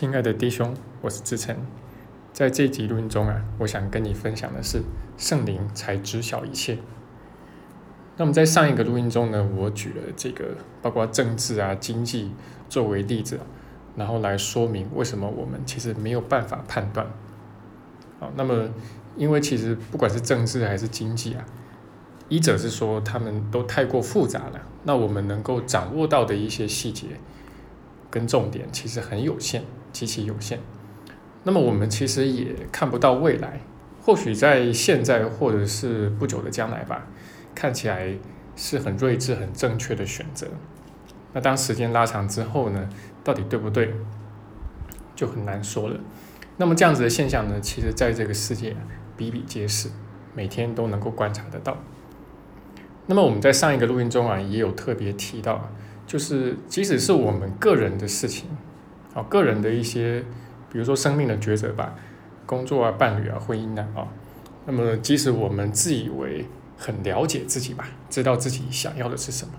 亲爱的弟兄，我是志成。在这集录音中啊，我想跟你分享的是圣灵才知晓一切。那么在上一个录音中呢，我举了这个包括政治啊、经济作为例子，然后来说明为什么我们其实没有办法判断。好，那么因为其实不管是政治还是经济啊，一者是说他们都太过复杂了，那我们能够掌握到的一些细节跟重点其实很有限。极其有限，那么我们其实也看不到未来，或许在现在或者是不久的将来吧，看起来是很睿智、很正确的选择。那当时间拉长之后呢，到底对不对，就很难说了。那么这样子的现象呢，其实在这个世界比比皆是，每天都能够观察得到。那么我们在上一个录音中啊，也有特别提到，就是即使是我们个人的事情。啊，个人的一些，比如说生命的抉择吧，工作啊、伴侣啊、婚姻啊，啊，那么即使我们自以为很了解自己吧，知道自己想要的是什么，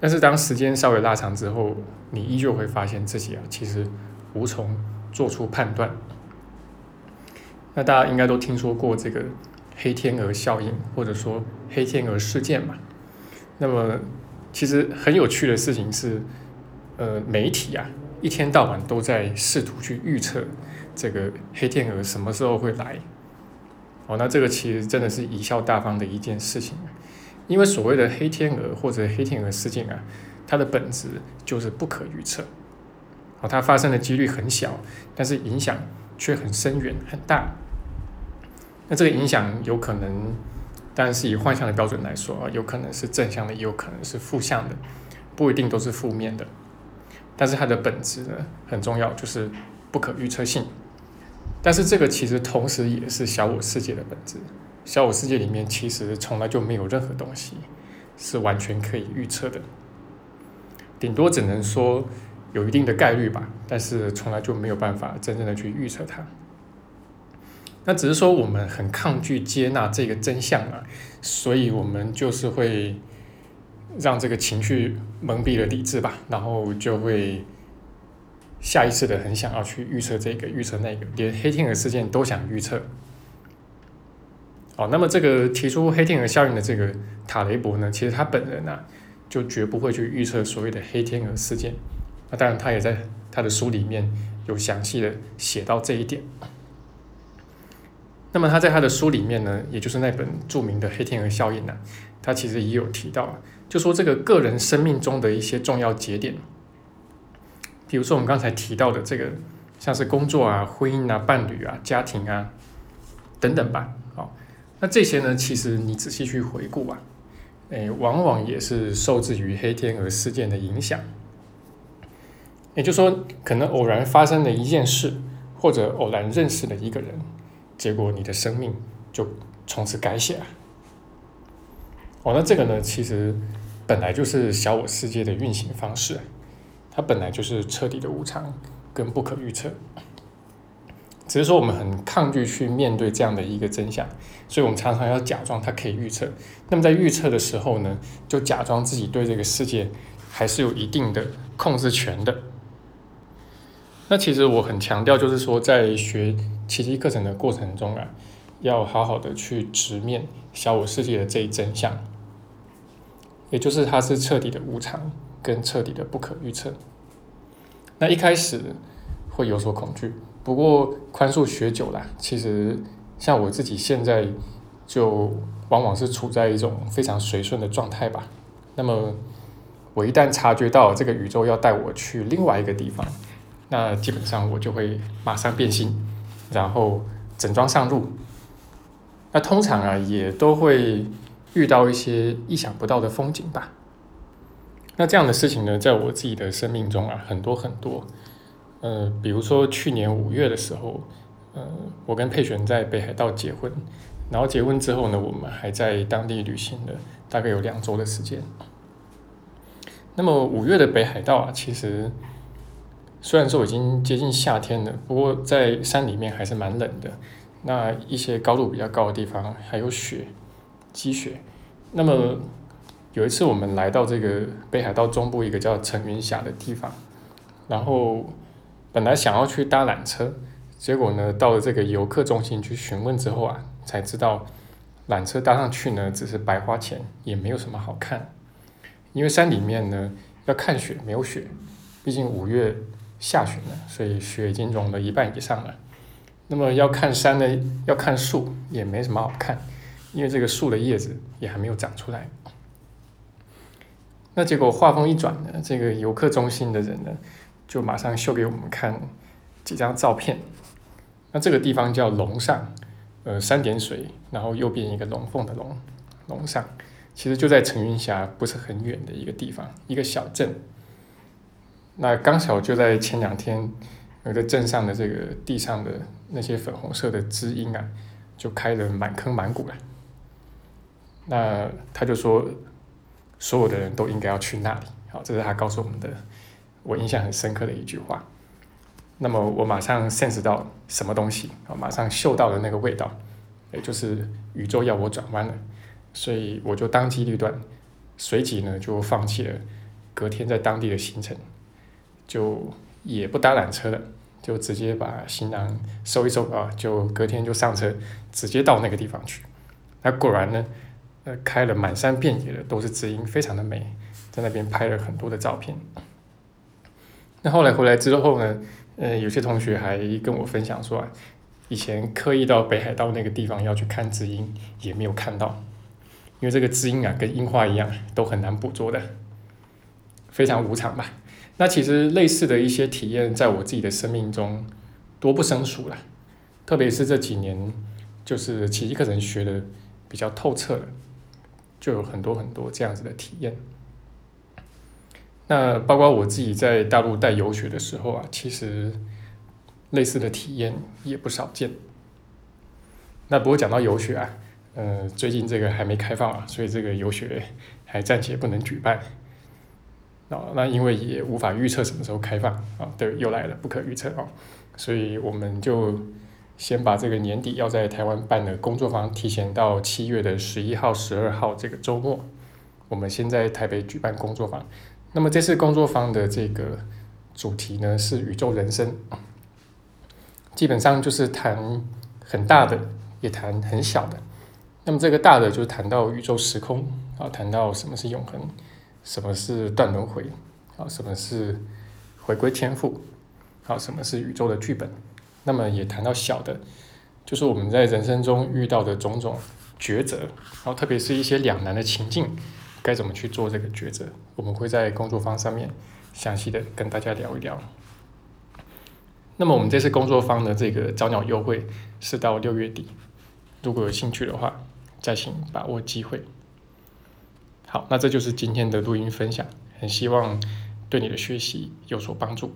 但是当时间稍微拉长之后，你依旧会发现自己啊，其实无从做出判断。那大家应该都听说过这个黑天鹅效应，或者说黑天鹅事件嘛。那么其实很有趣的事情是，呃，媒体啊。一天到晚都在试图去预测这个黑天鹅什么时候会来，哦，那这个其实真的是贻笑大方的一件事情，因为所谓的黑天鹅或者黑天鹅事件啊，它的本质就是不可预测，哦，它发生的几率很小，但是影响却很深远很大。那这个影响有可能，当然是以幻象的标准来说啊，有可能是正向的，也有可能是负向的，不一定都是负面的。但是它的本质呢很重要，就是不可预测性。但是这个其实同时也是小我世界的本质。小我世界里面其实从来就没有任何东西是完全可以预测的，顶多只能说有一定的概率吧。但是从来就没有办法真正的去预测它。那只是说我们很抗拒接纳这个真相啊，所以我们就是会。让这个情绪蒙蔽了理智吧，然后就会下意识的很想要去预测这个预测那个，连黑天鹅事件都想预测。哦，那么这个提出黑天鹅效应的这个塔雷伯呢，其实他本人呢就绝不会去预测所谓的黑天鹅事件。那当然，他也在他的书里面有详细的写到这一点。那么他在他的书里面呢，也就是那本著名的黑天鹅效应呢，他其实也有提到。就说这个个人生命中的一些重要节点，比如说我们刚才提到的这个，像是工作啊、婚姻啊、伴侣啊、家庭啊等等吧。好，那这些呢，其实你仔细去回顾啊，诶，往往也是受制于黑天鹅事件的影响。也就是说，可能偶然发生的一件事，或者偶然认识的一个人，结果你的生命就从此改写了。哦，那这个呢，其实本来就是小我世界的运行方式，它本来就是彻底的无常跟不可预测，只是说我们很抗拒去面对这样的一个真相，所以我们常常要假装它可以预测。那么在预测的时候呢，就假装自己对这个世界还是有一定的控制权的。那其实我很强调，就是说在学奇迹课程的过程中啊，要好好的去直面小我世界的这一真相。也就是它是彻底的无常跟彻底的不可预测。那一开始会有所恐惧，不过宽恕学久了，其实像我自己现在就往往是处在一种非常随顺的状态吧。那么我一旦察觉到这个宇宙要带我去另外一个地方，那基本上我就会马上变心，然后整装上路。那通常啊也都会。遇到一些意想不到的风景吧。那这样的事情呢，在我自己的生命中啊，很多很多。呃，比如说去年五月的时候，呃，我跟佩璇在北海道结婚，然后结婚之后呢，我们还在当地旅行了大概有两周的时间。那么五月的北海道啊，其实虽然说已经接近夏天了，不过在山里面还是蛮冷的。那一些高度比较高的地方还有雪。积雪，那么有一次我们来到这个北海道中部一个叫陈云峡的地方，然后本来想要去搭缆车，结果呢，到了这个游客中心去询问之后啊，才知道缆车搭上去呢，只是白花钱，也没有什么好看。因为山里面呢要看雪，没有雪，毕竟五月下旬了，所以雪已经融了一半以上了。那么要看山呢，要看树，也没什么好看，因为这个树的叶子也还没有长出来。那结果话锋一转呢，这个游客中心的人呢。就马上秀给我们看几张照片。那这个地方叫龙上，呃，三点水，然后右边一个龙凤的龙，龙上，其实就在陈云峡不是很远的一个地方，一个小镇。那刚巧就在前两天，有个镇上的这个地上的那些粉红色的知音啊，就开了满坑满谷了。那他就说，所有的人都应该要去那里。好，这是他告诉我们的。我印象很深刻的一句话，那么我马上 sense 到什么东西啊，马上嗅到了那个味道，也就是宇宙要我转弯了，所以我就当机立断，随即呢就放弃了隔天在当地的行程，就也不搭缆车了，就直接把行囊收一收啊，就隔天就上车，直接到那个地方去。那果然呢，呃，开了满山遍野的都是知音，非常的美，在那边拍了很多的照片。那后来回来之后呢，呃，有些同学还跟我分享说，啊以前刻意到北海道那个地方要去看知音，也没有看到，因为这个知音啊，跟樱花一样，都很难捕捉的，非常无常吧。那其实类似的一些体验，在我自己的生命中多不胜数了，特别是这几年，就是奇迹课程学的比较透彻了，就有很多很多这样子的体验。那包括我自己在大陆带游学的时候啊，其实类似的体验也不少见。那不过讲到游学啊，呃，最近这个还没开放啊，所以这个游学还暂且不能举办。啊，那因为也无法预测什么时候开放啊，对，又来了，不可预测啊，所以我们就先把这个年底要在台湾办的工作坊提前到七月的十一号、十二号这个周末，我们先在台北举办工作坊。那么这次工作坊的这个主题呢是宇宙人生，基本上就是谈很大的，也谈很小的。那么这个大的就是谈到宇宙时空啊，谈到什么是永恒，什么是断轮回啊，什么是回归天赋啊，什么是宇宙的剧本。那么也谈到小的，就是我们在人生中遇到的种种抉择，然后特别是一些两难的情境。该怎么去做这个抉择？我们会在工作坊上面详细的跟大家聊一聊。那么我们这次工作坊的这个早鸟优惠是到六月底，如果有兴趣的话，再请把握机会。好，那这就是今天的录音分享，很希望对你的学习有所帮助。